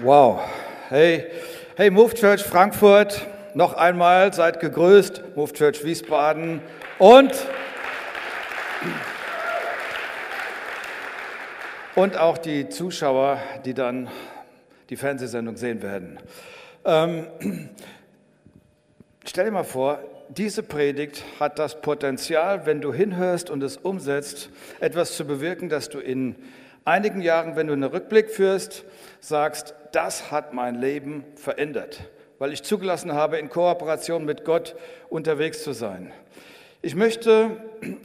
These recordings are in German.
Wow. Hey, hey, Move Church Frankfurt, noch einmal seid gegrüßt, Move Church Wiesbaden und, und auch die Zuschauer, die dann die Fernsehsendung sehen werden. Ähm, stell dir mal vor, diese Predigt hat das Potenzial, wenn du hinhörst und es umsetzt, etwas zu bewirken, dass du in einigen Jahren, wenn du einen Rückblick führst, sagst, das hat mein Leben verändert, weil ich zugelassen habe, in Kooperation mit Gott unterwegs zu sein. Ich möchte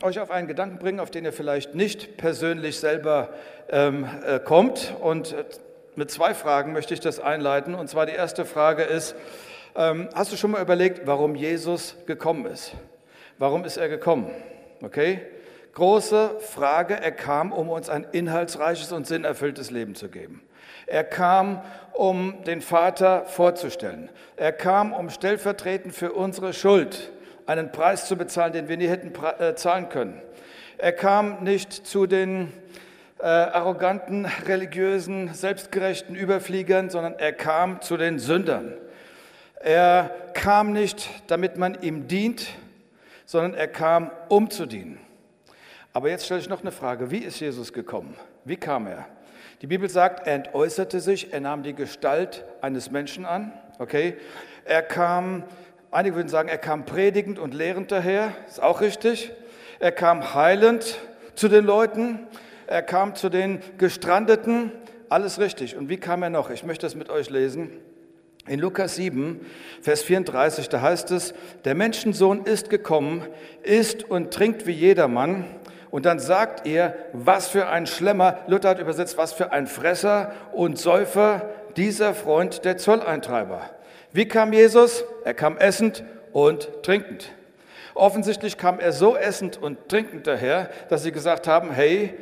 euch auf einen Gedanken bringen, auf den ihr vielleicht nicht persönlich selber ähm, äh, kommt. Und äh, mit zwei Fragen möchte ich das einleiten. Und zwar die erste Frage ist, ähm, hast du schon mal überlegt, warum Jesus gekommen ist? Warum ist er gekommen? Okay? Große Frage, er kam, um uns ein inhaltsreiches und sinnerfülltes Leben zu geben. Er kam, um den Vater vorzustellen. Er kam, um stellvertretend für unsere Schuld einen Preis zu bezahlen, den wir nie hätten äh, zahlen können. Er kam nicht zu den äh, arroganten, religiösen, selbstgerechten Überfliegern, sondern er kam zu den Sündern. Er kam nicht, damit man ihm dient, sondern er kam, um zu dienen. Aber jetzt stelle ich noch eine Frage. Wie ist Jesus gekommen? Wie kam er? Die Bibel sagt, er entäußerte sich, er nahm die Gestalt eines Menschen an. Okay? Er kam, einige würden sagen, er kam predigend und lehrend daher, ist auch richtig. Er kam heilend zu den Leuten, er kam zu den Gestrandeten, alles richtig. Und wie kam er noch? Ich möchte das mit euch lesen. In Lukas 7, Vers 34, da heißt es, der Menschensohn ist gekommen, isst und trinkt wie jedermann, und dann sagt er, was für ein Schlemmer, Luther hat übersetzt, was für ein Fresser und Säufer dieser Freund der Zolleintreiber. Wie kam Jesus? Er kam essend und trinkend. Offensichtlich kam er so essend und trinkend daher, dass sie gesagt haben, hey,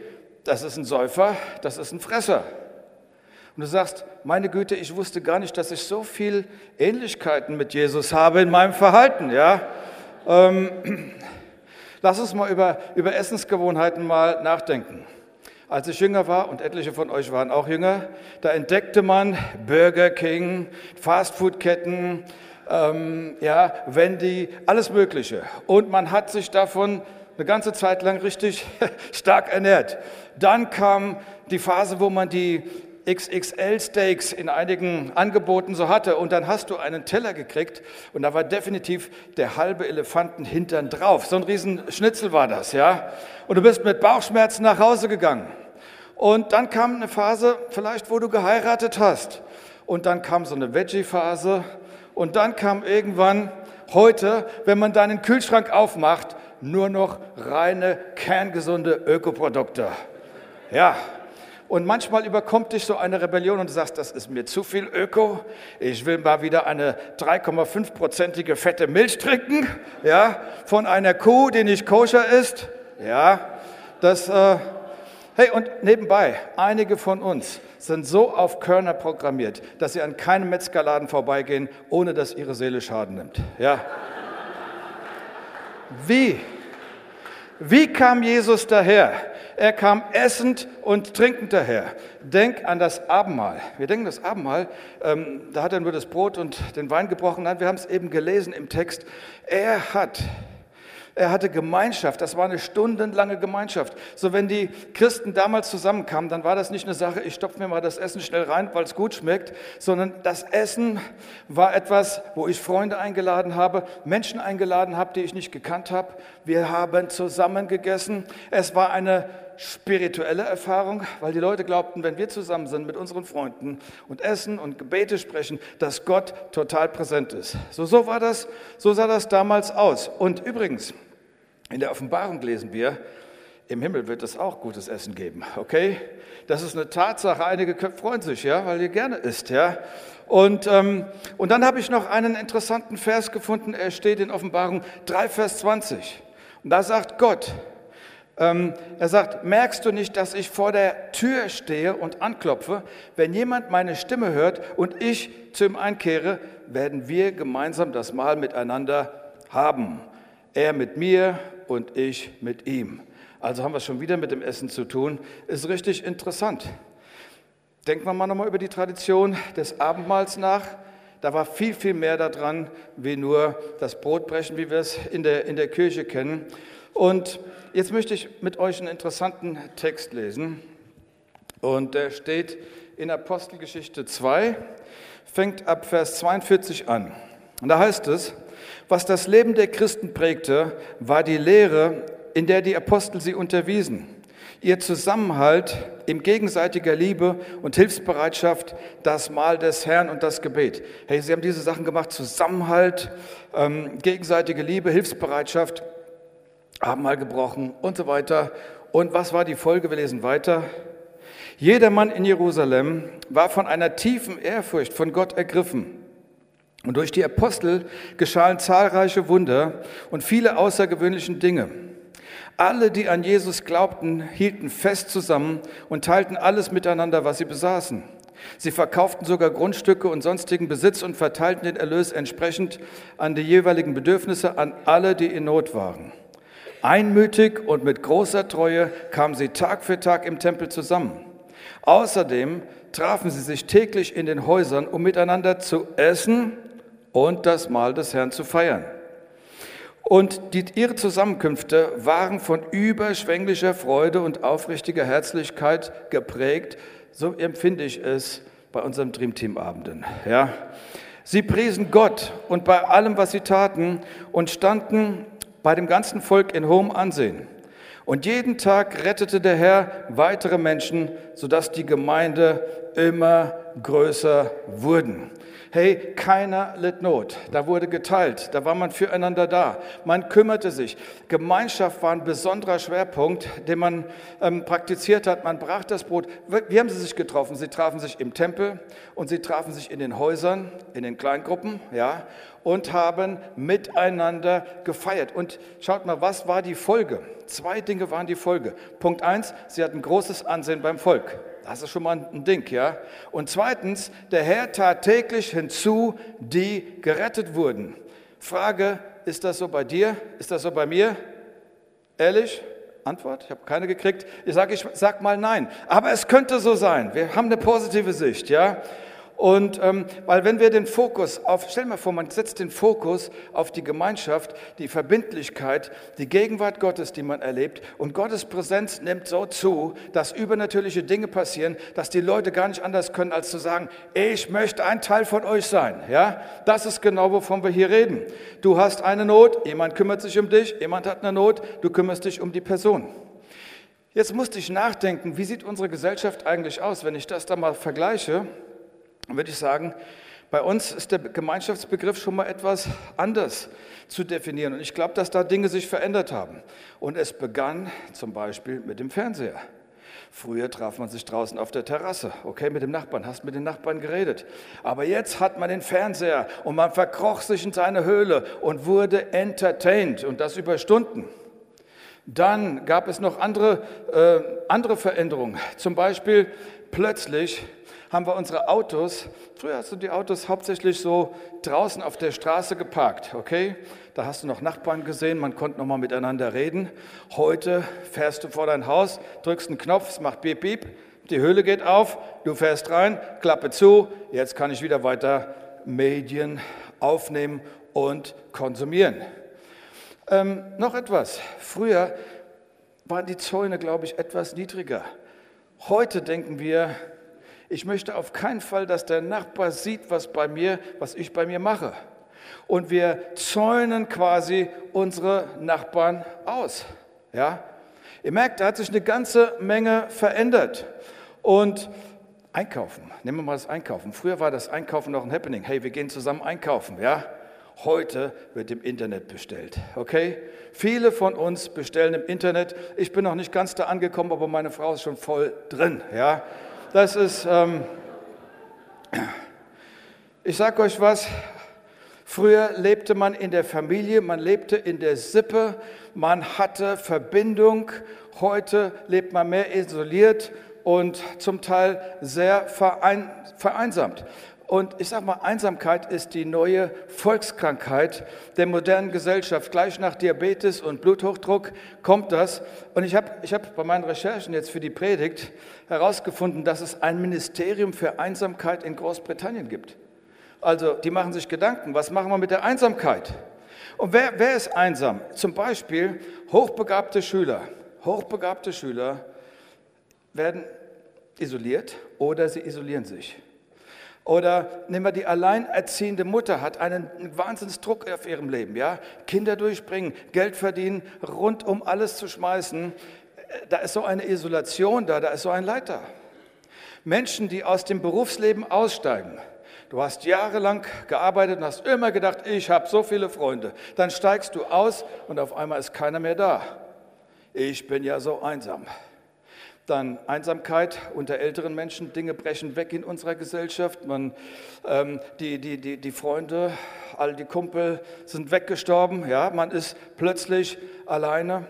das ist ein Säufer, das ist ein Fresser. Und du sagst, meine Güte, ich wusste gar nicht, dass ich so viel Ähnlichkeiten mit Jesus habe in meinem Verhalten. Ja, ähm, Lass uns mal über, über Essensgewohnheiten mal nachdenken. Als ich jünger war, und etliche von euch waren auch jünger, da entdeckte man Burger King, Fastfood-Ketten, ähm, ja, Wendy, alles Mögliche. Und man hat sich davon eine ganze Zeit lang richtig stark ernährt. Dann kam die Phase, wo man die XXL-Steaks in einigen Angeboten so hatte und dann hast du einen Teller gekriegt und da war definitiv der halbe Elefantenhintern drauf. So ein Riesenschnitzel war das, ja. Und du bist mit Bauchschmerzen nach Hause gegangen. Und dann kam eine Phase, vielleicht wo du geheiratet hast. Und dann kam so eine Veggie-Phase. Und dann kam irgendwann heute, wenn man deinen Kühlschrank aufmacht, nur noch reine, kerngesunde Ökoprodukte. Ja, und manchmal überkommt dich so eine Rebellion und du sagst, das ist mir zu viel Öko. Ich will mal wieder eine 3,5-prozentige fette Milch trinken, ja, von einer Kuh, die nicht koscher ist. Ja, das, äh, hey, und nebenbei, einige von uns sind so auf Körner programmiert, dass sie an keinem Metzgerladen vorbeigehen, ohne dass ihre Seele Schaden nimmt. Ja. Wie? Wie kam Jesus daher? Er kam essend und trinkend daher. Denk an das Abendmahl. Wir denken das Abendmahl, ähm, da hat er nur das Brot und den Wein gebrochen. Nein, wir haben es eben gelesen im Text. Er hat er hatte Gemeinschaft, das war eine stundenlange Gemeinschaft. So wenn die Christen damals zusammenkamen, dann war das nicht eine Sache, ich stopfe mir mal das Essen schnell rein, weil es gut schmeckt, sondern das Essen war etwas, wo ich Freunde eingeladen habe, Menschen eingeladen habe, die ich nicht gekannt habe. Wir haben zusammen gegessen. Es war eine spirituelle Erfahrung, weil die Leute glaubten, wenn wir zusammen sind mit unseren Freunden und essen und Gebete sprechen, dass Gott total präsent ist. So, so war das, so sah das damals aus. Und übrigens, in der Offenbarung lesen wir, im Himmel wird es auch gutes Essen geben, okay? Das ist eine Tatsache. Einige freuen sich, ja, weil ihr gerne isst, ja. Und, ähm, und dann habe ich noch einen interessanten Vers gefunden. Er steht in Offenbarung 3, Vers 20. Und da sagt Gott, er sagt, merkst du nicht, dass ich vor der Tür stehe und anklopfe? Wenn jemand meine Stimme hört und ich zu ihm einkehre, werden wir gemeinsam das Mahl miteinander haben. Er mit mir und ich mit ihm. Also haben wir es schon wieder mit dem Essen zu tun. Ist richtig interessant. Denken wir mal nochmal über die Tradition des Abendmahls nach. Da war viel, viel mehr daran, wie nur das Brotbrechen, wie wir es in der, in der Kirche kennen. Und jetzt möchte ich mit euch einen interessanten Text lesen. Und der steht in Apostelgeschichte 2, fängt ab Vers 42 an. Und da heißt es, was das Leben der Christen prägte, war die Lehre, in der die Apostel sie unterwiesen. Ihr Zusammenhalt in gegenseitiger Liebe und Hilfsbereitschaft, das Mahl des Herrn und das Gebet. Hey, sie haben diese Sachen gemacht, Zusammenhalt, ähm, gegenseitige Liebe, Hilfsbereitschaft, Abendmahl gebrochen und so weiter. Und was war die Folge? Wir lesen weiter. Jedermann in Jerusalem war von einer tiefen Ehrfurcht von Gott ergriffen. Und durch die Apostel geschahen zahlreiche Wunder und viele außergewöhnliche Dinge. Alle, die an Jesus glaubten, hielten fest zusammen und teilten alles miteinander, was sie besaßen. Sie verkauften sogar Grundstücke und sonstigen Besitz und verteilten den Erlös entsprechend an die jeweiligen Bedürfnisse an alle, die in Not waren. Einmütig und mit großer Treue kamen sie Tag für Tag im Tempel zusammen. Außerdem trafen sie sich täglich in den Häusern, um miteinander zu essen und das Mahl des Herrn zu feiern. Und die, ihre Zusammenkünfte waren von überschwänglicher Freude und aufrichtiger Herzlichkeit geprägt. So empfinde ich es bei unseren Dreamteam-Abenden. Ja. Sie priesen Gott und bei allem, was sie taten und standen bei dem ganzen Volk in hohem Ansehen. Und jeden Tag rettete der Herr weitere Menschen, sodass die Gemeinde immer größer wurden. Hey, keiner litt Not. Da wurde geteilt. Da war man füreinander da. Man kümmerte sich. Gemeinschaft war ein besonderer Schwerpunkt, den man ähm, praktiziert hat. Man brach das Brot. Wie haben sie sich getroffen? Sie trafen sich im Tempel und sie trafen sich in den Häusern, in den Kleingruppen, ja, und haben miteinander gefeiert. Und schaut mal, was war die Folge? Zwei Dinge waren die Folge. Punkt eins, sie hatten großes Ansehen beim Volk. Das ist schon mal ein Ding, ja. Und zweitens, der Herr tat täglich hinzu, die gerettet wurden. Frage, ist das so bei dir? Ist das so bei mir? Ehrlich? Antwort? Ich habe keine gekriegt. Ich sage ich sag mal nein. Aber es könnte so sein. Wir haben eine positive Sicht, ja. Und ähm, weil wenn wir den Fokus auf, stell mal vor, man setzt den Fokus auf die Gemeinschaft, die Verbindlichkeit, die Gegenwart Gottes, die man erlebt und Gottes Präsenz nimmt so zu, dass übernatürliche Dinge passieren, dass die Leute gar nicht anders können, als zu sagen, ich möchte ein Teil von euch sein. Ja, das ist genau, wovon wir hier reden. Du hast eine Not, jemand kümmert sich um dich, jemand hat eine Not, du kümmerst dich um die Person. Jetzt musste ich nachdenken, wie sieht unsere Gesellschaft eigentlich aus, wenn ich das da mal vergleiche würde ich sagen, bei uns ist der Gemeinschaftsbegriff schon mal etwas anders zu definieren. Und ich glaube, dass da Dinge sich verändert haben. Und es begann zum Beispiel mit dem Fernseher. Früher traf man sich draußen auf der Terrasse, okay, mit dem Nachbarn, hast mit den Nachbarn geredet. Aber jetzt hat man den Fernseher und man verkroch sich in seine Höhle und wurde entertained und das über Stunden. Dann gab es noch andere, äh, andere Veränderungen. Zum Beispiel plötzlich haben wir unsere Autos, früher hast du die Autos hauptsächlich so draußen auf der Straße geparkt, okay? Da hast du noch Nachbarn gesehen, man konnte noch mal miteinander reden. Heute fährst du vor dein Haus, drückst einen Knopf, es macht Beep, Beep, die Höhle geht auf, du fährst rein, Klappe zu, jetzt kann ich wieder weiter Medien aufnehmen und konsumieren. Ähm, noch etwas. Früher waren die Zäune, glaube ich, etwas niedriger. Heute denken wir, ich möchte auf keinen Fall, dass der Nachbar sieht, was bei mir, was ich bei mir mache. Und wir zäunen quasi unsere Nachbarn aus. Ja? Ihr merkt, da hat sich eine ganze Menge verändert. Und Einkaufen, nehmen wir mal das Einkaufen. Früher war das Einkaufen noch ein Happening. Hey, wir gehen zusammen einkaufen, ja? Heute wird im Internet bestellt, okay? Viele von uns bestellen im Internet. Ich bin noch nicht ganz da angekommen, aber meine Frau ist schon voll drin, ja? Das ist, ähm, ich sage euch was, früher lebte man in der Familie, man lebte in der Sippe, man hatte Verbindung. Heute lebt man mehr isoliert und zum Teil sehr vereinsamt. Und ich sage mal, Einsamkeit ist die neue Volkskrankheit der modernen Gesellschaft. Gleich nach Diabetes und Bluthochdruck kommt das. Und ich habe ich hab bei meinen Recherchen jetzt für die Predigt herausgefunden, dass es ein Ministerium für Einsamkeit in Großbritannien gibt. Also die machen sich Gedanken, was machen wir mit der Einsamkeit? Und wer, wer ist einsam? Zum Beispiel hochbegabte Schüler. Hochbegabte Schüler werden isoliert oder sie isolieren sich. Oder nehmen wir die alleinerziehende Mutter, hat einen Wahnsinnsdruck auf ihrem Leben, ja? Kinder durchbringen, Geld verdienen, rund um alles zu schmeißen. Da ist so eine Isolation da, da ist so ein Leiter. Menschen, die aus dem Berufsleben aussteigen. Du hast jahrelang gearbeitet und hast immer gedacht, ich habe so viele Freunde. Dann steigst du aus und auf einmal ist keiner mehr da. Ich bin ja so einsam. Dann Einsamkeit unter älteren Menschen, Dinge brechen weg in unserer Gesellschaft. Man, ähm, die, die, die, die Freunde, all die Kumpel sind weggestorben. Ja, man ist plötzlich alleine.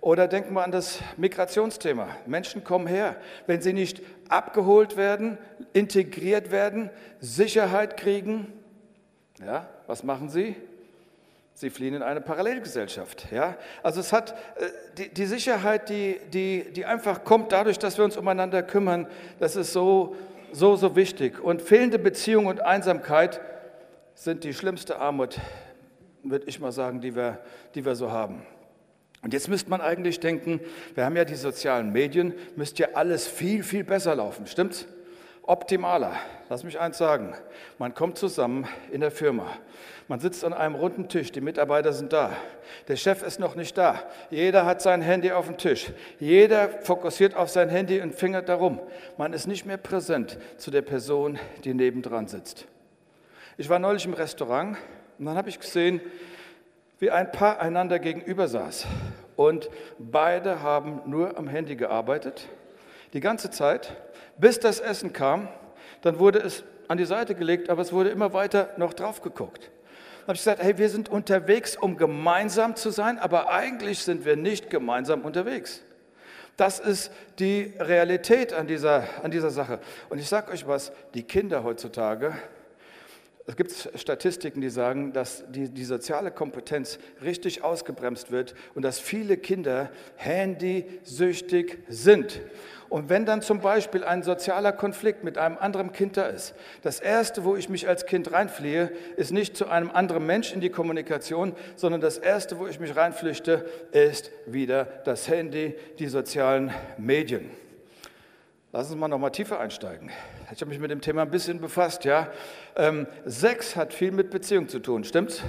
Oder denken wir an das Migrationsthema. Menschen kommen her. Wenn sie nicht abgeholt werden, integriert werden, Sicherheit kriegen, ja, was machen sie? Sie fliehen in eine Parallelgesellschaft. Ja? Also es hat äh, die, die Sicherheit, die, die, die einfach kommt dadurch, dass wir uns umeinander kümmern, das ist so, so, so wichtig. Und fehlende Beziehung und Einsamkeit sind die schlimmste Armut, würde ich mal sagen, die wir, die wir so haben. Und jetzt müsste man eigentlich denken, wir haben ja die sozialen Medien, müsste ja alles viel, viel besser laufen, stimmt's? Optimaler. Lass mich eins sagen. Man kommt zusammen in der Firma. Man sitzt an einem runden Tisch, die Mitarbeiter sind da. Der Chef ist noch nicht da. Jeder hat sein Handy auf dem Tisch. Jeder fokussiert auf sein Handy und fingert darum. Man ist nicht mehr präsent zu der Person, die nebendran sitzt. Ich war neulich im Restaurant und dann habe ich gesehen, wie ein Paar einander gegenüber saß. Und beide haben nur am Handy gearbeitet, die ganze Zeit, bis das Essen kam. Dann wurde es an die Seite gelegt, aber es wurde immer weiter noch drauf geguckt habe ich gesagt, hey, wir sind unterwegs, um gemeinsam zu sein, aber eigentlich sind wir nicht gemeinsam unterwegs. Das ist die Realität an dieser, an dieser Sache. Und ich sage euch was, die Kinder heutzutage, es gibt Statistiken, die sagen, dass die, die soziale Kompetenz richtig ausgebremst wird und dass viele Kinder handysüchtig sind. Und wenn dann zum Beispiel ein sozialer Konflikt mit einem anderen Kind da ist, das Erste, wo ich mich als Kind reinfliehe, ist nicht zu einem anderen Mensch in die Kommunikation, sondern das Erste, wo ich mich reinflüchte, ist wieder das Handy, die sozialen Medien. Lass uns mal noch mal tiefer einsteigen. Ich habe mich mit dem Thema ein bisschen befasst. Ja? Ähm, Sex hat viel mit Beziehung zu tun, stimmt's?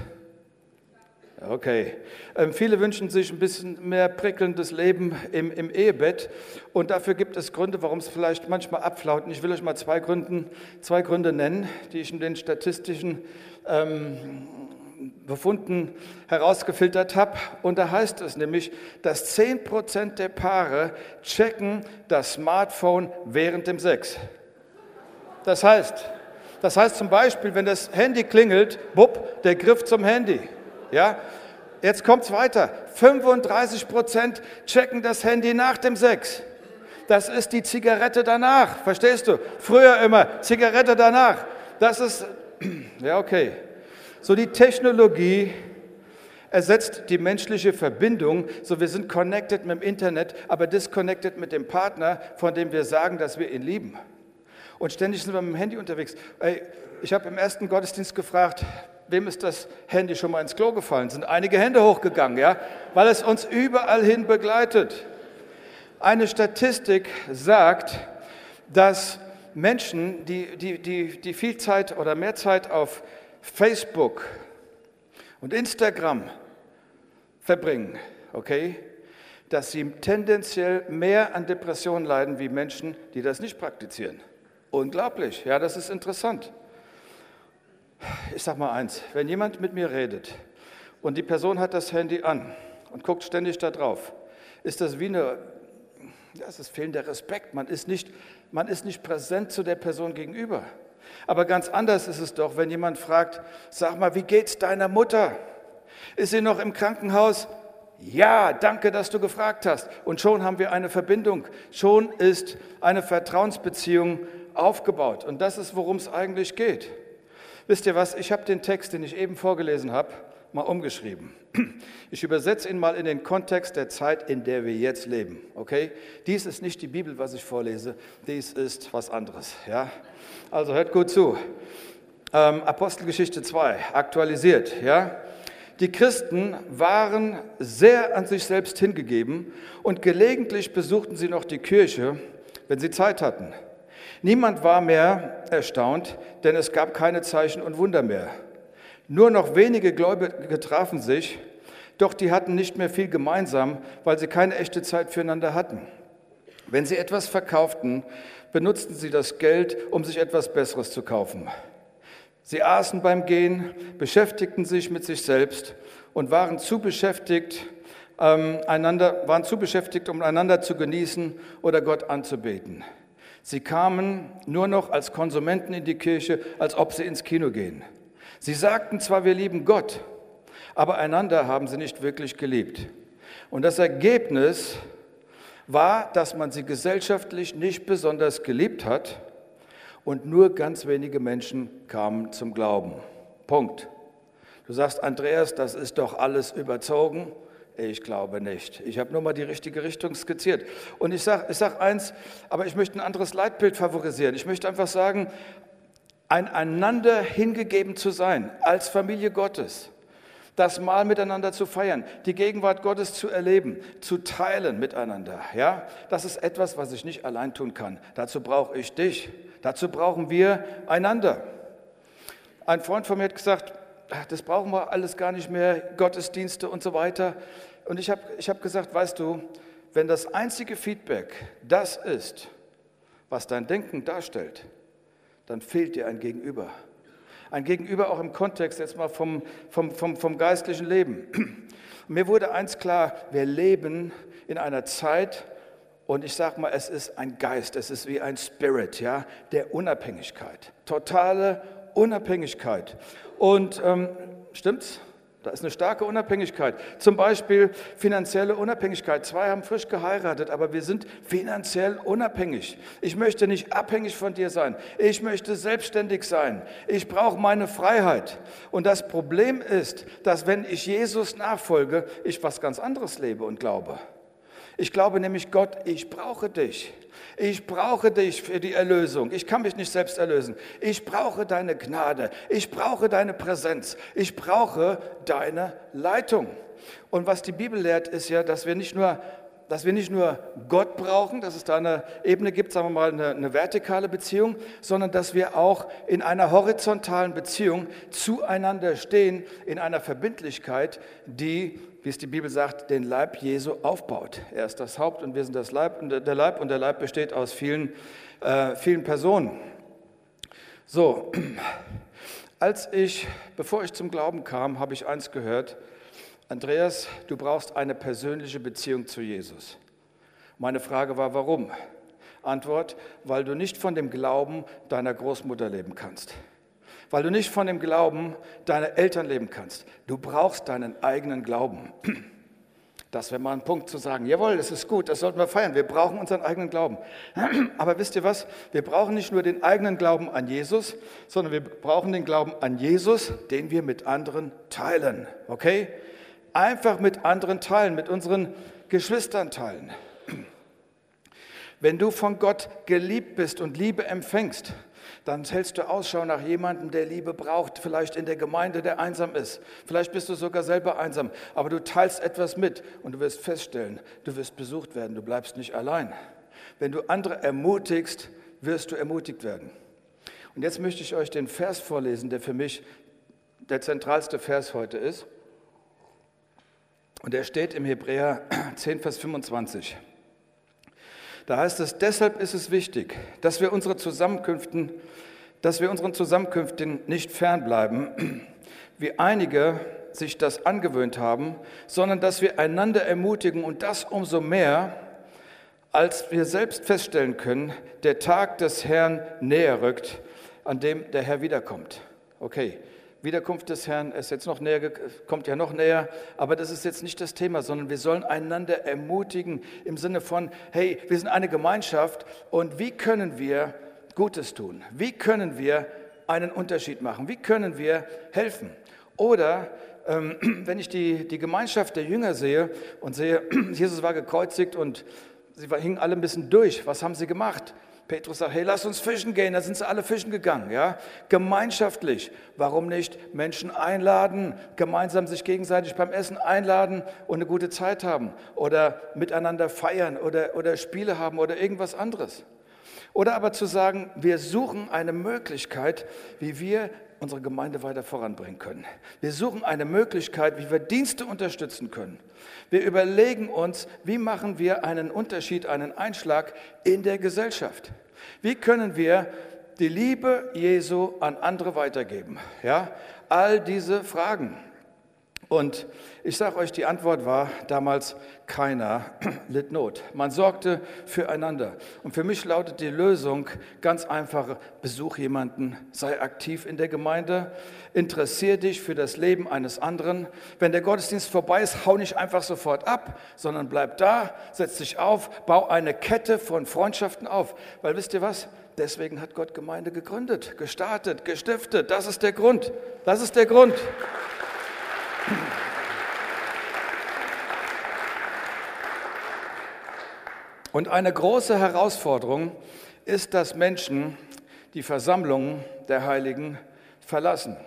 Okay. Ähm, viele wünschen sich ein bisschen mehr prickelndes Leben im, im, Ehebett und dafür gibt es Gründe, warum es vielleicht manchmal abflaut. Und ich will euch mal zwei, Gründen, zwei Gründe nennen, die ich in den statistischen ähm, Befunden herausgefiltert habe. Und da heißt es nämlich, dass 10% der Paare checken das Smartphone während dem Sex. Das heißt, das heißt zum Beispiel, wenn das Handy klingelt, bupp, der Griff zum Handy. Ja? Jetzt es weiter. 35 Prozent checken das Handy nach dem Sex. Das ist die Zigarette danach. Verstehst du? Früher immer Zigarette danach. Das ist, ja, okay. So die Technologie ersetzt die menschliche Verbindung. So wir sind connected mit dem Internet, aber disconnected mit dem Partner, von dem wir sagen, dass wir ihn lieben. Und ständig sind wir mit dem Handy unterwegs. Ey, ich habe im ersten Gottesdienst gefragt, wem ist das Handy schon mal ins Klo gefallen? Sind einige Hände hochgegangen, ja? Weil es uns überall hin begleitet. Eine Statistik sagt, dass Menschen, die, die, die, die viel Zeit oder mehr Zeit auf Facebook und Instagram verbringen, okay, dass sie tendenziell mehr an Depressionen leiden wie Menschen, die das nicht praktizieren. Unglaublich, ja, das ist interessant. Ich sage mal eins, wenn jemand mit mir redet und die Person hat das Handy an und guckt ständig da drauf, ist das wie eine, das ist fehlender Respekt. Man ist, nicht, man ist nicht präsent zu der Person gegenüber. Aber ganz anders ist es doch, wenn jemand fragt, sag mal, wie geht's deiner Mutter? Ist sie noch im Krankenhaus? Ja, danke, dass du gefragt hast. Und schon haben wir eine Verbindung. Schon ist eine Vertrauensbeziehung aufgebaut. Und das ist, worum es eigentlich geht. Wisst ihr was? Ich habe den Text, den ich eben vorgelesen habe, mal umgeschrieben. Ich übersetze ihn mal in den Kontext der Zeit, in der wir jetzt leben. Okay? Dies ist nicht die Bibel, was ich vorlese. Dies ist was anderes. Ja? Also hört gut zu. Ähm, Apostelgeschichte 2, aktualisiert. Ja? Die Christen waren sehr an sich selbst hingegeben und gelegentlich besuchten sie noch die Kirche, wenn sie Zeit hatten. Niemand war mehr erstaunt, denn es gab keine Zeichen und Wunder mehr. Nur noch wenige Gläubige trafen sich, doch die hatten nicht mehr viel gemeinsam, weil sie keine echte Zeit füreinander hatten. Wenn sie etwas verkauften, benutzten sie das Geld, um sich etwas Besseres zu kaufen. Sie aßen beim Gehen, beschäftigten sich mit sich selbst und waren zu beschäftigt, ähm, einander, waren zu beschäftigt, um einander zu genießen oder Gott anzubeten. Sie kamen nur noch als Konsumenten in die Kirche, als ob sie ins Kino gehen. Sie sagten zwar, wir lieben Gott, aber einander haben sie nicht wirklich geliebt. Und das Ergebnis war, dass man sie gesellschaftlich nicht besonders geliebt hat und nur ganz wenige Menschen kamen zum Glauben. Punkt. Du sagst, Andreas, das ist doch alles überzogen. Ich glaube nicht. Ich habe nur mal die richtige Richtung skizziert. Und ich sage ich sag eins, aber ich möchte ein anderes Leitbild favorisieren. Ich möchte einfach sagen, einander hingegeben zu sein als Familie Gottes, das Mal miteinander zu feiern, die Gegenwart Gottes zu erleben, zu teilen miteinander. Ja, das ist etwas, was ich nicht allein tun kann. Dazu brauche ich dich. Dazu brauchen wir einander. Ein Freund von mir hat gesagt, das brauchen wir alles gar nicht mehr, Gottesdienste und so weiter. Und ich habe ich hab gesagt, weißt du, wenn das einzige Feedback das ist, was dein Denken darstellt, dann fehlt dir ein Gegenüber. Ein Gegenüber auch im Kontext jetzt mal vom, vom, vom, vom geistlichen Leben. Und mir wurde eins klar, wir leben in einer Zeit, und ich sage mal, es ist ein Geist, es ist wie ein Spirit, ja, der Unabhängigkeit, totale Unabhängigkeit. Und ähm, stimmt's? Da ist eine starke Unabhängigkeit. Zum Beispiel finanzielle Unabhängigkeit. Zwei haben frisch geheiratet, aber wir sind finanziell unabhängig. Ich möchte nicht abhängig von dir sein. Ich möchte selbstständig sein. Ich brauche meine Freiheit. Und das Problem ist, dass wenn ich Jesus nachfolge, ich was ganz anderes lebe und glaube. Ich glaube nämlich, Gott, ich brauche dich. Ich brauche dich für die Erlösung. Ich kann mich nicht selbst erlösen. Ich brauche deine Gnade. Ich brauche deine Präsenz. Ich brauche deine Leitung. Und was die Bibel lehrt, ist ja, dass wir nicht nur dass wir nicht nur Gott brauchen, dass es da eine Ebene gibt, sagen wir mal eine, eine, vertikale Beziehung, sondern dass wir auch in einer horizontalen Beziehung zueinander stehen, in einer Verbindlichkeit, die wie es die Bibel sagt, den Leib Jesu aufbaut. Er ist das Haupt und wir sind das Leib und der Leib und der Leib besteht aus vielen, äh, vielen Personen. So, als ich, bevor ich zum Glauben kam, habe ich eins gehört, Andreas, du brauchst eine persönliche Beziehung zu Jesus. Meine Frage war, warum? Antwort, weil du nicht von dem Glauben deiner Großmutter leben kannst weil du nicht von dem Glauben deiner Eltern leben kannst. Du brauchst deinen eigenen Glauben. Das wäre mal ein Punkt zu sagen, jawohl, das ist gut, das sollten wir feiern. Wir brauchen unseren eigenen Glauben. Aber wisst ihr was? Wir brauchen nicht nur den eigenen Glauben an Jesus, sondern wir brauchen den Glauben an Jesus, den wir mit anderen teilen. Okay? Einfach mit anderen teilen, mit unseren Geschwistern teilen. Wenn du von Gott geliebt bist und Liebe empfängst, dann hältst du Ausschau nach jemandem, der Liebe braucht, vielleicht in der Gemeinde, der einsam ist. Vielleicht bist du sogar selber einsam, aber du teilst etwas mit und du wirst feststellen, du wirst besucht werden, du bleibst nicht allein. Wenn du andere ermutigst, wirst du ermutigt werden. Und jetzt möchte ich euch den Vers vorlesen, der für mich der zentralste Vers heute ist. Und er steht im Hebräer 10, Vers 25. Da heißt es, deshalb ist es wichtig, dass wir unsere Zusammenkünften, dass wir unseren Zusammenkünften nicht fernbleiben, wie einige sich das angewöhnt haben, sondern dass wir einander ermutigen und das umso mehr, als wir selbst feststellen können, der Tag des Herrn näher rückt, an dem der Herr wiederkommt. Okay, Wiederkunft des Herrn ist jetzt noch näher, kommt ja noch näher, aber das ist jetzt nicht das Thema, sondern wir sollen einander ermutigen im Sinne von, hey, wir sind eine Gemeinschaft und wie können wir Gutes tun? Wie können wir einen Unterschied machen? Wie können wir helfen? Oder ähm, wenn ich die, die Gemeinschaft der Jünger sehe und sehe, Jesus war gekreuzigt und sie hingen alle ein bisschen durch, was haben sie gemacht? Petrus sagt, hey, lass uns fischen gehen. Da sind sie alle fischen gegangen, ja? Gemeinschaftlich. Warum nicht Menschen einladen, gemeinsam sich gegenseitig beim Essen einladen und eine gute Zeit haben oder miteinander feiern oder, oder Spiele haben oder irgendwas anderes? Oder aber zu sagen, wir suchen eine Möglichkeit, wie wir unsere Gemeinde weiter voranbringen können. Wir suchen eine Möglichkeit, wie wir Dienste unterstützen können. Wir überlegen uns, wie machen wir einen Unterschied, einen Einschlag in der Gesellschaft. Wie können wir die Liebe Jesu an andere weitergeben? Ja, all diese Fragen. Und ich sage euch, die Antwort war damals, keiner litt Not. Man sorgte füreinander. Und für mich lautet die Lösung ganz einfach, besuch jemanden, sei aktiv in der Gemeinde, interessier dich für das Leben eines anderen. Wenn der Gottesdienst vorbei ist, hau nicht einfach sofort ab, sondern bleib da, setz dich auf, bau eine Kette von Freundschaften auf. Weil wisst ihr was? Deswegen hat Gott Gemeinde gegründet, gestartet, gestiftet. Das ist der Grund. Das ist der Grund. Und eine große Herausforderung ist, dass Menschen die Versammlung der Heiligen verlassen.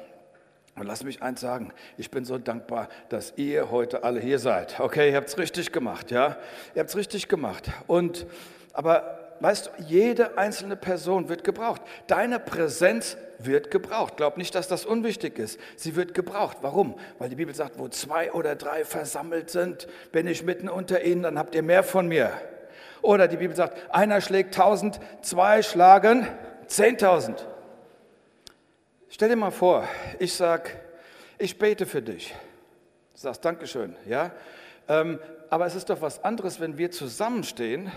Und lass mich eins sagen, ich bin so dankbar, dass ihr heute alle hier seid. Okay, ihr habt es richtig gemacht, ja? Ihr habt es richtig gemacht. Und, aber weißt du, jede einzelne Person wird gebraucht. Deine Präsenz wird gebraucht. Glaub nicht, dass das unwichtig ist. Sie wird gebraucht. Warum? Weil die Bibel sagt, wo zwei oder drei versammelt sind, bin ich mitten unter ihnen, dann habt ihr mehr von mir. Oder die Bibel sagt, einer schlägt tausend, zwei schlagen zehntausend. Stell dir mal vor, ich sag, ich bete für dich. Du sagst Dankeschön, ja? Ähm, aber es ist doch was anderes, wenn wir zusammenstehen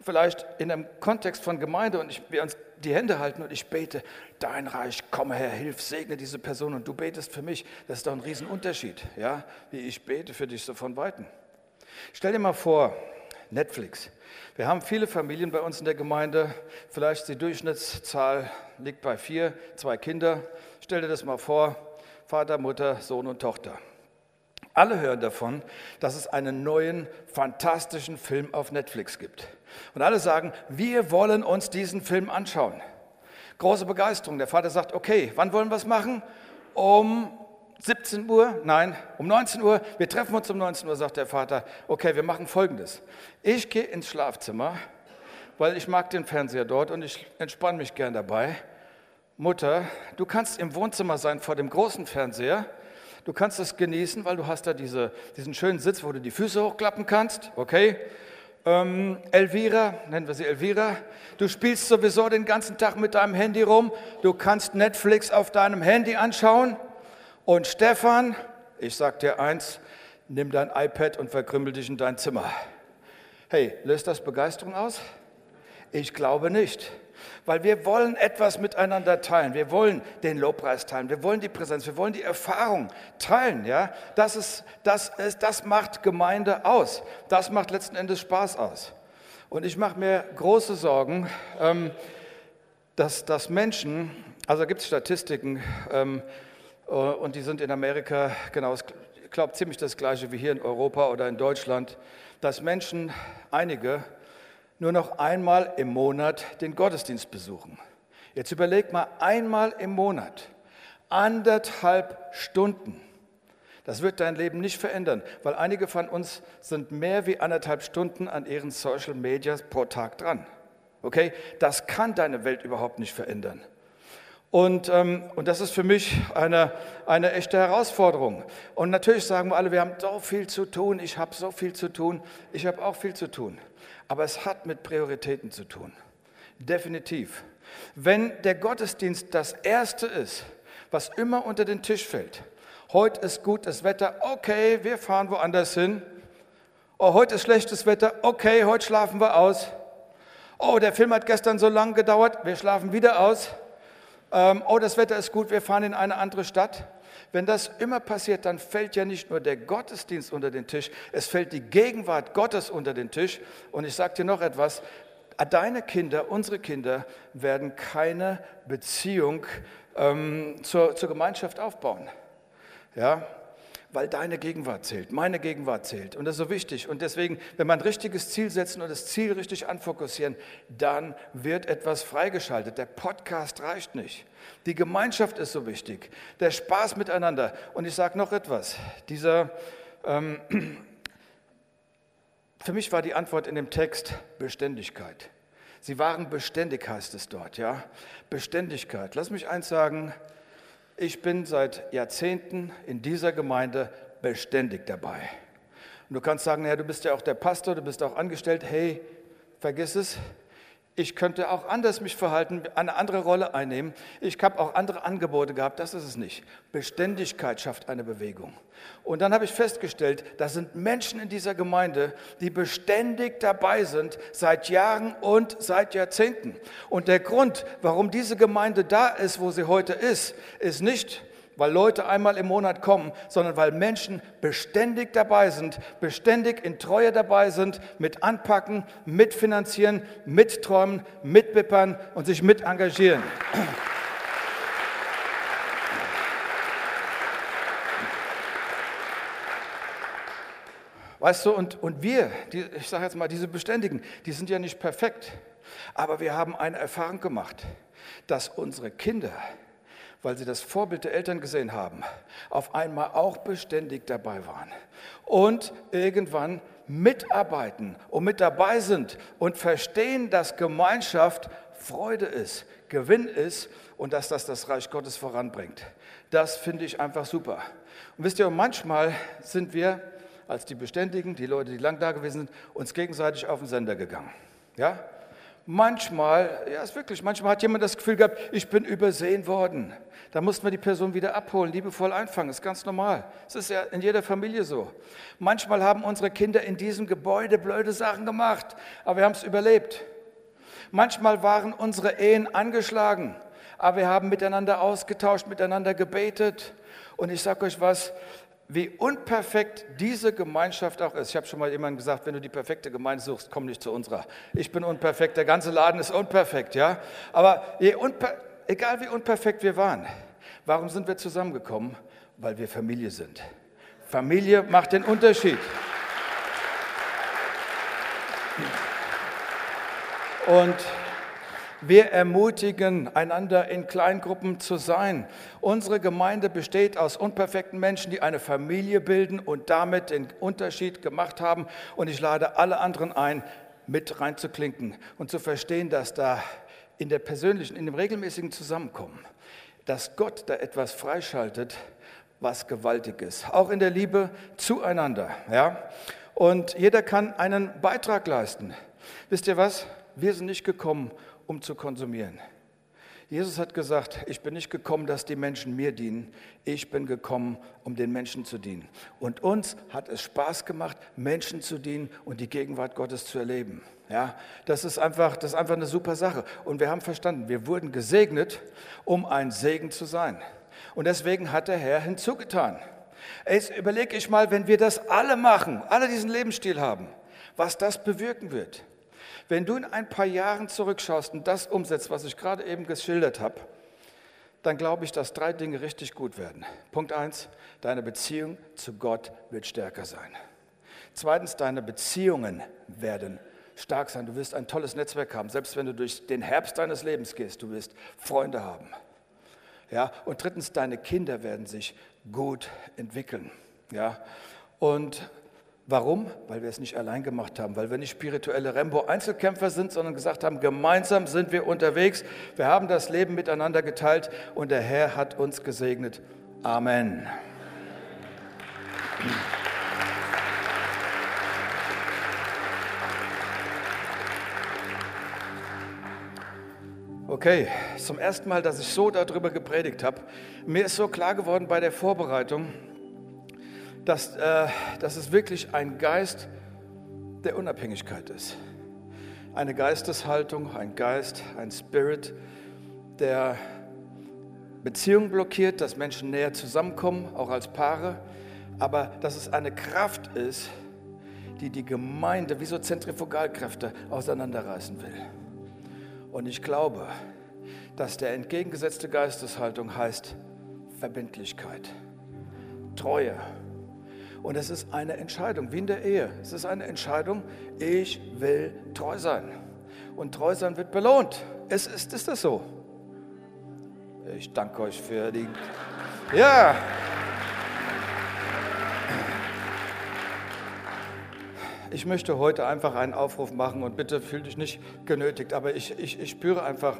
vielleicht in einem Kontext von Gemeinde und ich, wir uns die Hände halten und ich bete, dein Reich, komme Herr, hilf, segne diese Person und du betest für mich. Das ist doch ein Riesenunterschied, ja, wie ich bete für dich so von Weitem. Stell dir mal vor, Netflix. Wir haben viele Familien bei uns in der Gemeinde. Vielleicht die Durchschnittszahl liegt bei vier, zwei Kinder. Stell dir das mal vor, Vater, Mutter, Sohn und Tochter. Alle hören davon, dass es einen neuen, fantastischen Film auf Netflix gibt. Und alle sagen, wir wollen uns diesen Film anschauen. Große Begeisterung. Der Vater sagt, okay, wann wollen wir es machen? Um 17 Uhr? Nein, um 19 Uhr. Wir treffen uns um 19 Uhr, sagt der Vater. Okay, wir machen Folgendes. Ich gehe ins Schlafzimmer, weil ich mag den Fernseher dort und ich entspanne mich gern dabei. Mutter, du kannst im Wohnzimmer sein vor dem großen Fernseher. Du kannst es genießen, weil du hast da diese, diesen schönen Sitz, wo du die Füße hochklappen kannst. Okay? Ähm, Elvira, nennen wir sie Elvira, du spielst sowieso den ganzen Tag mit deinem Handy rum, du kannst Netflix auf deinem Handy anschauen. Und Stefan, ich sag dir eins, nimm dein iPad und verkrümmel dich in dein Zimmer. Hey, löst das Begeisterung aus? Ich glaube nicht. Weil wir wollen etwas miteinander teilen. Wir wollen den Lobpreis teilen. Wir wollen die Präsenz. Wir wollen die Erfahrung teilen. Ja? Das, ist, das, ist, das macht Gemeinde aus. Das macht letzten Endes Spaß aus. Und ich mache mir große Sorgen, ähm, dass, dass Menschen, also gibt es Statistiken, ähm, äh, und die sind in Amerika genau, ich glaube, ziemlich das gleiche wie hier in Europa oder in Deutschland, dass Menschen, einige, nur noch einmal im Monat den Gottesdienst besuchen. Jetzt überleg mal, einmal im Monat, anderthalb Stunden. Das wird dein Leben nicht verändern, weil einige von uns sind mehr wie anderthalb Stunden an ihren Social Medias pro Tag dran. Okay? Das kann deine Welt überhaupt nicht verändern. Und, ähm, und das ist für mich eine, eine echte Herausforderung. Und natürlich sagen wir alle, wir haben so viel zu tun, ich habe so viel zu tun, ich habe auch viel zu tun aber es hat mit Prioritäten zu tun. Definitiv. Wenn der Gottesdienst das Erste ist, was immer unter den Tisch fällt, heute ist gutes Wetter, okay, wir fahren woanders hin. Oh, heute ist schlechtes Wetter, okay, heute schlafen wir aus. Oh, der Film hat gestern so lange gedauert, wir schlafen wieder aus. Ähm, oh, das Wetter ist gut, wir fahren in eine andere Stadt. Wenn das immer passiert, dann fällt ja nicht nur der Gottesdienst unter den Tisch, es fällt die Gegenwart Gottes unter den Tisch. Und ich sage dir noch etwas, Deine Kinder, unsere Kinder werden keine Beziehung ähm, zur, zur Gemeinschaft aufbauen. Ja, weil deine Gegenwart zählt, meine Gegenwart zählt. Und das ist so wichtig. Und deswegen, wenn man ein richtiges Ziel setzen und das Ziel richtig anfokussieren, dann wird etwas freigeschaltet. Der Podcast reicht nicht. Die Gemeinschaft ist so wichtig. Der Spaß miteinander. Und ich sage noch etwas. Dieser, ähm, für mich war die Antwort in dem Text Beständigkeit. Sie waren beständig, heißt es dort, ja. Beständigkeit. Lass mich eins sagen, ich bin seit Jahrzehnten in dieser Gemeinde beständig dabei. Und du kannst sagen, ja, du bist ja auch der Pastor, du bist auch angestellt. Hey, vergiss es, ich könnte auch anders mich verhalten, eine andere Rolle einnehmen. Ich habe auch andere Angebote gehabt, das ist es nicht. Beständigkeit schafft eine Bewegung. Und dann habe ich festgestellt, da sind Menschen in dieser Gemeinde, die beständig dabei sind, seit Jahren und seit Jahrzehnten. Und der Grund, warum diese Gemeinde da ist, wo sie heute ist, ist nicht, weil Leute einmal im Monat kommen, sondern weil Menschen beständig dabei sind, beständig in Treue dabei sind, mit anpacken, mitfinanzieren, mitträumen, mitbippern und sich mit engagieren. Weißt du, und, und wir, die, ich sage jetzt mal, diese Beständigen, die sind ja nicht perfekt, aber wir haben eine Erfahrung gemacht, dass unsere Kinder, weil sie das Vorbild der Eltern gesehen haben, auf einmal auch beständig dabei waren und irgendwann mitarbeiten und mit dabei sind und verstehen, dass Gemeinschaft Freude ist, Gewinn ist und dass das das Reich Gottes voranbringt. Das finde ich einfach super. Und wisst ihr, manchmal sind wir als die Beständigen, die Leute, die lang da gewesen sind, uns gegenseitig auf den Sender gegangen. Ja? Manchmal, ja, ist wirklich, manchmal hat jemand das Gefühl gehabt, ich bin übersehen worden. Da mussten wir die Person wieder abholen, liebevoll einfangen, ist ganz normal. Das ist ja in jeder Familie so. Manchmal haben unsere Kinder in diesem Gebäude blöde Sachen gemacht, aber wir haben es überlebt. Manchmal waren unsere Ehen angeschlagen, aber wir haben miteinander ausgetauscht, miteinander gebetet. Und ich sage euch was, wie unperfekt diese Gemeinschaft auch ist. Ich habe schon mal jemandem gesagt, wenn du die perfekte Gemeinde suchst, komm nicht zu unserer. Ich bin unperfekt, der ganze Laden ist unperfekt, ja. Aber egal wie unperfekt wir waren, warum sind wir zusammengekommen? Weil wir Familie sind. Familie macht den Unterschied. Und wir ermutigen einander in Kleingruppen zu sein. Unsere Gemeinde besteht aus unperfekten Menschen, die eine Familie bilden und damit den Unterschied gemacht haben. Und ich lade alle anderen ein, mit reinzuklinken und zu verstehen, dass da in der persönlichen, in dem regelmäßigen Zusammenkommen, dass Gott da etwas freischaltet, was gewaltig ist. Auch in der Liebe zueinander. Ja? Und jeder kann einen Beitrag leisten. Wisst ihr was? Wir sind nicht gekommen, um zu konsumieren. Jesus hat gesagt, ich bin nicht gekommen, dass die Menschen mir dienen, ich bin gekommen, um den Menschen zu dienen. Und uns hat es Spaß gemacht, Menschen zu dienen und die Gegenwart Gottes zu erleben. Ja, das ist einfach, das ist einfach eine super Sache. Und wir haben verstanden, wir wurden gesegnet, um ein Segen zu sein. Und deswegen hat der Herr hinzugetan. Jetzt überlege ich mal, wenn wir das alle machen, alle diesen Lebensstil haben, was das bewirken wird. Wenn du in ein paar Jahren zurückschaust und das umsetzt, was ich gerade eben geschildert habe, dann glaube ich, dass drei Dinge richtig gut werden. Punkt eins, deine Beziehung zu Gott wird stärker sein. Zweitens, deine Beziehungen werden stark sein. Du wirst ein tolles Netzwerk haben, selbst wenn du durch den Herbst deines Lebens gehst. Du wirst Freunde haben. Ja, und drittens, deine Kinder werden sich gut entwickeln. Ja, und Warum? Weil wir es nicht allein gemacht haben, weil wir nicht spirituelle Rembo-Einzelkämpfer sind, sondern gesagt haben, gemeinsam sind wir unterwegs, wir haben das Leben miteinander geteilt und der Herr hat uns gesegnet. Amen. Okay, zum ersten Mal, dass ich so darüber gepredigt habe. Mir ist so klar geworden bei der Vorbereitung, dass, äh, dass es wirklich ein Geist der Unabhängigkeit ist. Eine Geisteshaltung, ein Geist, ein Spirit, der Beziehungen blockiert, dass Menschen näher zusammenkommen, auch als Paare, aber dass es eine Kraft ist, die die Gemeinde wie so Zentrifugalkräfte auseinanderreißen will. Und ich glaube, dass der entgegengesetzte Geisteshaltung heißt Verbindlichkeit, Treue. Und es ist eine Entscheidung, wie in der Ehe. Es ist eine Entscheidung, ich will treu sein. Und treu sein wird belohnt. Es ist, ist das so? Ich danke euch für die. Ja. Ich möchte heute einfach einen Aufruf machen und bitte fühl dich nicht genötigt, aber ich, ich, ich spüre einfach,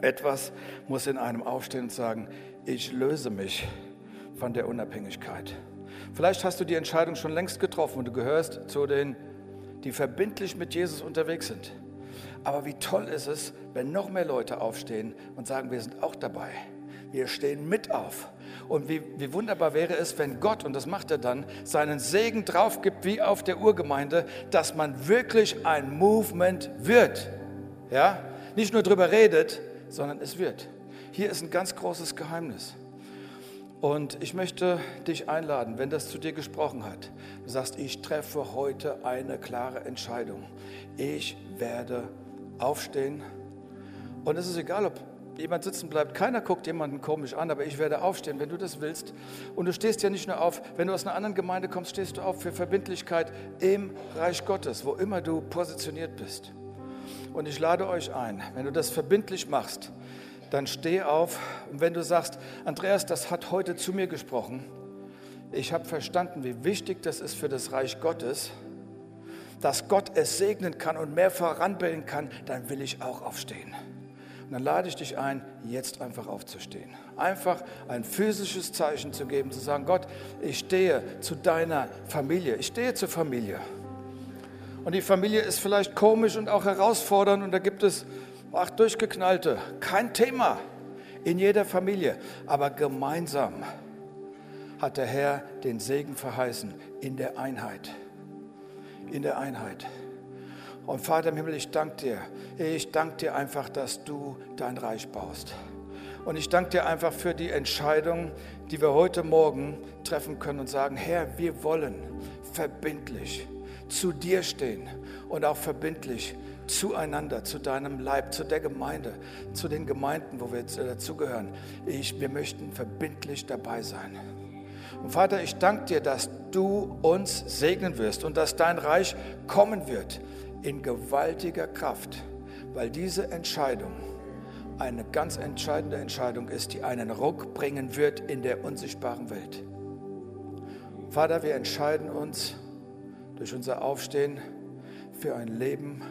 etwas muss in einem aufstehen und sagen, ich löse mich von der Unabhängigkeit. Vielleicht hast du die Entscheidung schon längst getroffen und du gehörst zu denen, die verbindlich mit Jesus unterwegs sind. Aber wie toll ist es, wenn noch mehr Leute aufstehen und sagen, wir sind auch dabei. Wir stehen mit auf. Und wie, wie wunderbar wäre es, wenn Gott, und das macht er dann, seinen Segen drauf gibt, wie auf der Urgemeinde, dass man wirklich ein Movement wird. Ja? Nicht nur drüber redet, sondern es wird. Hier ist ein ganz großes Geheimnis. Und ich möchte dich einladen, wenn das zu dir gesprochen hat. Du sagst, ich treffe heute eine klare Entscheidung. Ich werde aufstehen. Und es ist egal, ob jemand sitzen bleibt. Keiner guckt jemanden komisch an, aber ich werde aufstehen, wenn du das willst. Und du stehst ja nicht nur auf, wenn du aus einer anderen Gemeinde kommst, stehst du auf für Verbindlichkeit im Reich Gottes, wo immer du positioniert bist. Und ich lade euch ein, wenn du das verbindlich machst, dann steh auf. Und wenn du sagst, Andreas, das hat heute zu mir gesprochen, ich habe verstanden, wie wichtig das ist für das Reich Gottes, dass Gott es segnen kann und mehr voranbilden kann, dann will ich auch aufstehen. Und dann lade ich dich ein, jetzt einfach aufzustehen. Einfach ein physisches Zeichen zu geben, zu sagen, Gott, ich stehe zu deiner Familie, ich stehe zur Familie. Und die Familie ist vielleicht komisch und auch herausfordernd und da gibt es, ach, durchgeknallte, kein Thema in jeder Familie, aber gemeinsam hat der Herr den Segen verheißen in der Einheit. In der Einheit. Und Vater im Himmel, ich danke dir. Ich danke dir einfach, dass du dein Reich baust. Und ich danke dir einfach für die Entscheidung, die wir heute Morgen treffen können und sagen, Herr, wir wollen verbindlich zu dir stehen und auch verbindlich zueinander, zu deinem Leib, zu der Gemeinde, zu den Gemeinden, wo wir dazugehören. Ich, wir möchten verbindlich dabei sein. Und Vater, ich danke dir, dass du uns segnen wirst und dass dein Reich kommen wird in gewaltiger Kraft, weil diese Entscheidung eine ganz entscheidende Entscheidung ist, die einen Ruck bringen wird in der unsichtbaren Welt. Vater, wir entscheiden uns durch unser Aufstehen für ein Leben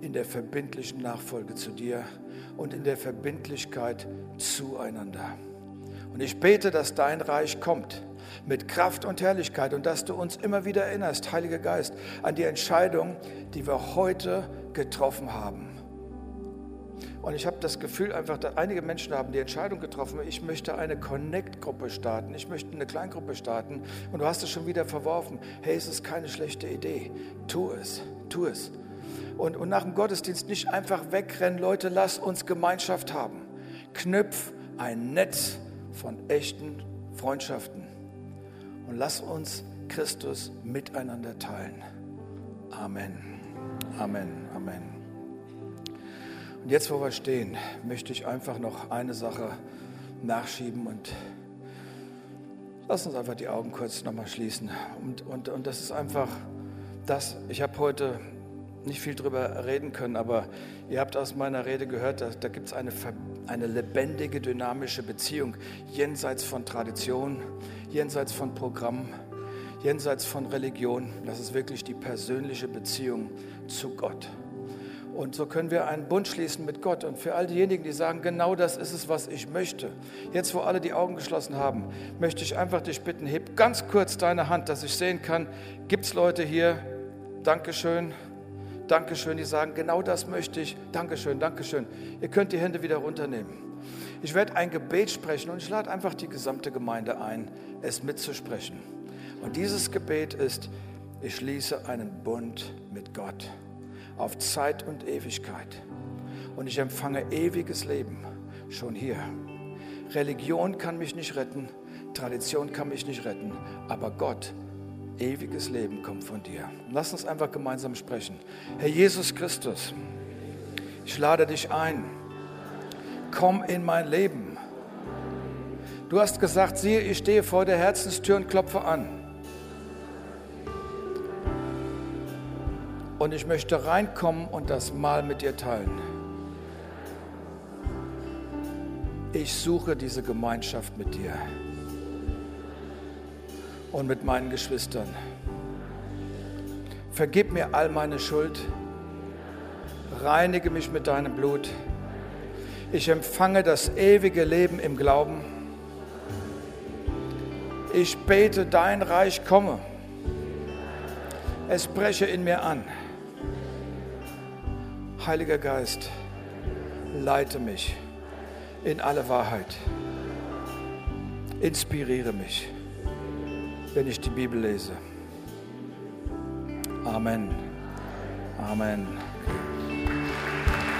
in der verbindlichen Nachfolge zu dir und in der Verbindlichkeit zueinander. Und ich bete, dass dein Reich kommt mit Kraft und Herrlichkeit und dass du uns immer wieder erinnerst, Heiliger Geist, an die Entscheidung, die wir heute getroffen haben. Und ich habe das Gefühl einfach, dass einige Menschen haben die Entscheidung getroffen, ich möchte eine Connect-Gruppe starten, ich möchte eine Kleingruppe starten und du hast es schon wieder verworfen. Hey, es ist keine schlechte Idee. Tu es, tu es. Und, und nach dem Gottesdienst nicht einfach wegrennen, Leute, lass uns Gemeinschaft haben. Knüpf ein Netz von echten Freundschaften und lass uns Christus miteinander teilen. Amen. Amen. Amen. Und jetzt, wo wir stehen, möchte ich einfach noch eine Sache nachschieben und lass uns einfach die Augen kurz nochmal schließen. Und, und, und das ist einfach das, ich habe heute nicht viel drüber reden können, aber ihr habt aus meiner Rede gehört, da, da gibt es eine, eine lebendige, dynamische Beziehung jenseits von Tradition, jenseits von Programm, jenseits von Religion. Das ist wirklich die persönliche Beziehung zu Gott. Und so können wir einen Bund schließen mit Gott. Und für all diejenigen, die sagen, genau das ist es, was ich möchte. Jetzt, wo alle die Augen geschlossen haben, möchte ich einfach dich bitten, heb ganz kurz deine Hand, dass ich sehen kann, gibt es Leute hier, Dankeschön, Dankeschön, die sagen, genau das möchte ich, Dankeschön, Dankeschön. Ihr könnt die Hände wieder runternehmen. Ich werde ein Gebet sprechen und ich lade einfach die gesamte Gemeinde ein, es mitzusprechen. Und dieses Gebet ist, ich schließe einen Bund mit Gott auf Zeit und Ewigkeit. Und ich empfange ewiges Leben schon hier. Religion kann mich nicht retten, Tradition kann mich nicht retten, aber Gott ewiges Leben kommt von dir. Lass uns einfach gemeinsam sprechen. Herr Jesus Christus, ich lade dich ein. Komm in mein Leben. Du hast gesagt, siehe, ich stehe vor der Herzenstür und klopfe an. Und ich möchte reinkommen und das Mahl mit dir teilen. Ich suche diese Gemeinschaft mit dir und mit meinen Geschwistern. Vergib mir all meine Schuld. Reinige mich mit deinem Blut. Ich empfange das ewige Leben im Glauben. Ich bete, dein Reich komme. Es breche in mir an. Heiliger Geist, leite mich in alle Wahrheit. Inspiriere mich wenn ich die Bibel lese. Amen. Amen.